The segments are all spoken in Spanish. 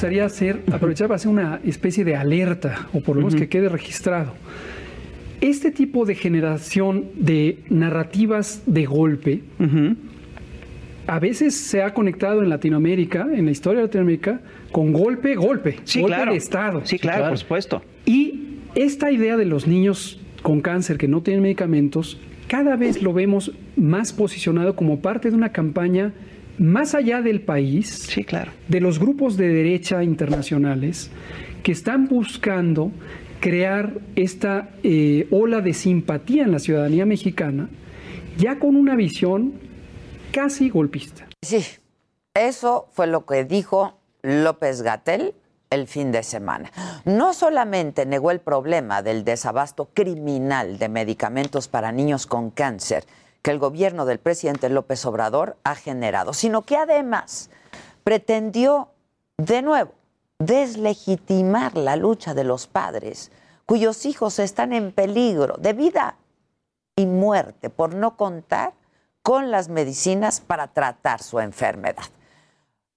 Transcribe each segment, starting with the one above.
Gustaría hacer, aprovechar para hacer una especie de alerta, o por lo menos que quede registrado. Este tipo de generación de narrativas de golpe, a veces se ha conectado en Latinoamérica, en la historia de Latinoamérica, con golpe, golpe, Sí, golpe claro. de Estado. Sí, claro, por supuesto. Y esta idea de los niños con cáncer que no tienen medicamentos, cada vez lo vemos más posicionado como parte de una campaña más allá del país, Sí, claro. de los grupos de derecha internacionales que están buscando crear esta eh, ola de simpatía en la ciudadanía mexicana, ya con una visión casi golpista. Sí, eso fue lo que dijo López Gatel el fin de semana. No solamente negó el problema del desabasto criminal de medicamentos para niños con cáncer que el gobierno del presidente López Obrador ha generado, sino que además pretendió de nuevo deslegitimar la lucha de los padres cuyos hijos están en peligro de vida y muerte por no contar con las medicinas para tratar su enfermedad.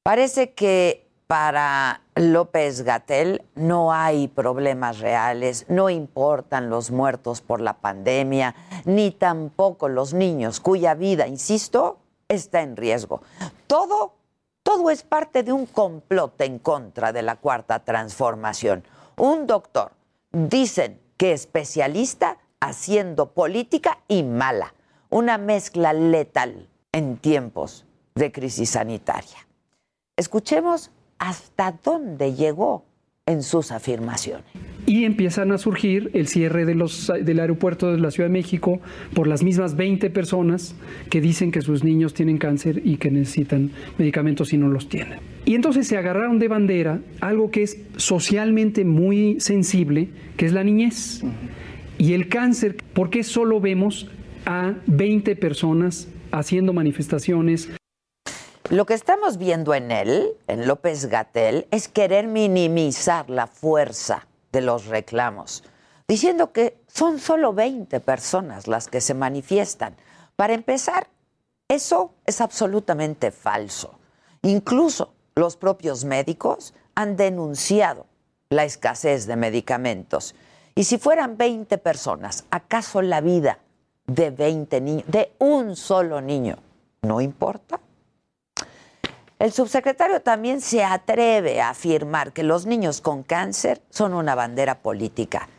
Parece que para López Gatel no hay problemas reales, no importan los muertos por la pandemia, ni tampoco los niños cuya vida, insisto, está en riesgo. Todo, todo es parte de un complot en contra de la cuarta transformación. Un doctor, dicen que especialista haciendo política y mala, una mezcla letal en tiempos de crisis sanitaria. Escuchemos hasta dónde llegó en sus afirmaciones. Y empiezan a surgir el cierre del aeropuerto de la Ciudad de México por las mismas 20 personas que dicen que sus niños tienen cáncer y que necesitan medicamentos y no los tienen. Y entonces se agarraron de bandera algo que es socialmente muy sensible, que es la niñez. Y el cáncer, ¿por qué solo vemos a 20 personas haciendo manifestaciones? Lo que estamos viendo en él, en López Gatel, es querer minimizar la fuerza de los reclamos, diciendo que son solo 20 personas las que se manifiestan. Para empezar, eso es absolutamente falso. Incluso los propios médicos han denunciado la escasez de medicamentos. Y si fueran 20 personas, ¿acaso la vida de 20 niños, de un solo niño, no importa? El subsecretario también se atreve a afirmar que los niños con cáncer son una bandera política.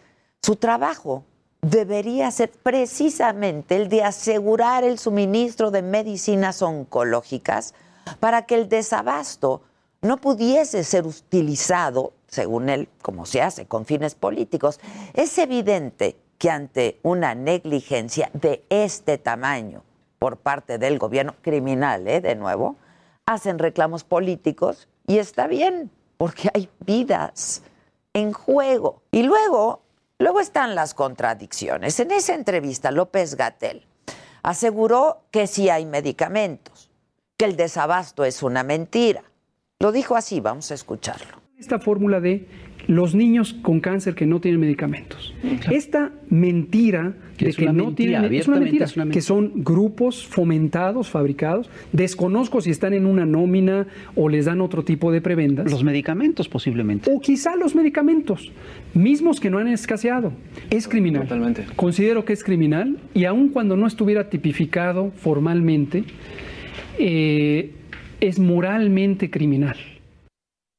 Su trabajo debería ser precisamente el de asegurar el suministro de medicinas oncológicas para que el desabasto no pudiese ser utilizado, según él, como se hace, con fines políticos. Es evidente que ante una negligencia de este tamaño por parte del gobierno criminal, ¿eh? de nuevo, hacen reclamos políticos y está bien, porque hay vidas en juego. Y luego, luego están las contradicciones. En esa entrevista, López Gatel aseguró que sí hay medicamentos, que el desabasto es una mentira. Lo dijo así, vamos a escucharlo. Esta fórmula de los niños con cáncer que no tienen medicamentos. Esta mentira Que de es que no mentira, tienen es una abiertamente mentira, es una que son grupos fomentados, fabricados. Desconozco si están en una nómina o les dan otro tipo de prebendas. Los medicamentos posiblemente. o quizá los medicamentos, mismos que no han escaseado. Es criminal. Totalmente. Considero que es criminal y aun cuando no estuviera tipificado formalmente, eh, es moralmente criminal.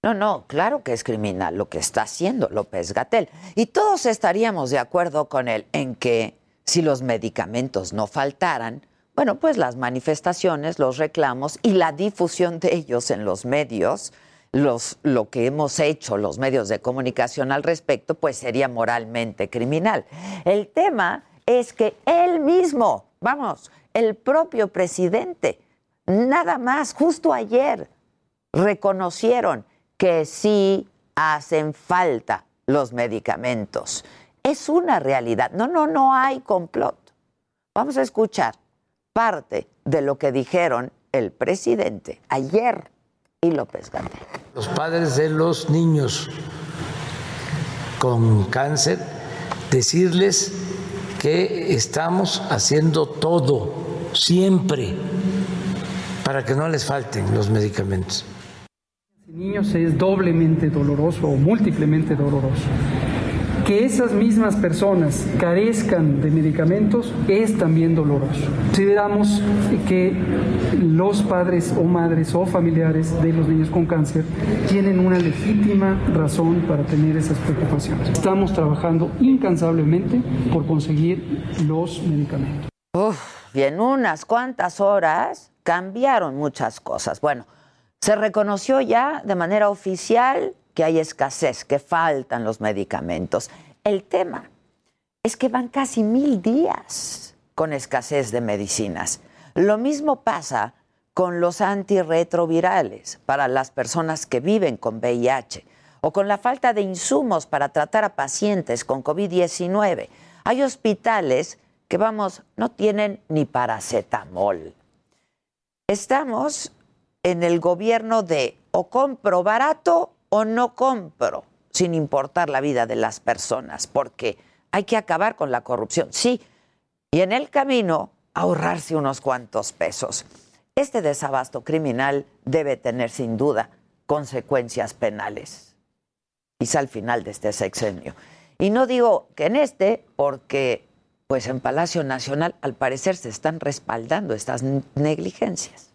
No, no, claro que es criminal lo que está haciendo López Gatel. Y todos estaríamos de acuerdo con él en que si los medicamentos no faltaran, bueno, pues las manifestaciones, los reclamos y la difusión de ellos en los medios, los, lo que hemos hecho los medios de comunicación al respecto, pues sería moralmente criminal. El tema es que él mismo, vamos, el propio presidente, nada más, justo ayer, reconocieron que sí hacen falta los medicamentos. Es una realidad. No, no, no hay complot. Vamos a escuchar parte de lo que dijeron el presidente ayer y López Gatel. Los padres de los niños con cáncer, decirles que estamos haciendo todo, siempre, para que no les falten los medicamentos niños es doblemente doloroso o múltiplemente doloroso. Que esas mismas personas carezcan de medicamentos es también doloroso. Consideramos que los padres o madres o familiares de los niños con cáncer tienen una legítima razón para tener esas preocupaciones. Estamos trabajando incansablemente por conseguir los medicamentos. Uf, y en unas cuantas horas cambiaron muchas cosas. Bueno, se reconoció ya de manera oficial que hay escasez, que faltan los medicamentos. El tema es que van casi mil días con escasez de medicinas. Lo mismo pasa con los antirretrovirales para las personas que viven con VIH o con la falta de insumos para tratar a pacientes con COVID-19. Hay hospitales que, vamos, no tienen ni paracetamol. Estamos en el gobierno de o compro barato o no compro, sin importar la vida de las personas, porque hay que acabar con la corrupción, sí, y en el camino ahorrarse unos cuantos pesos. Este desabasto criminal debe tener sin duda consecuencias penales, quizá al final de este sexenio. Y no digo que en este, porque pues en Palacio Nacional al parecer se están respaldando estas negligencias.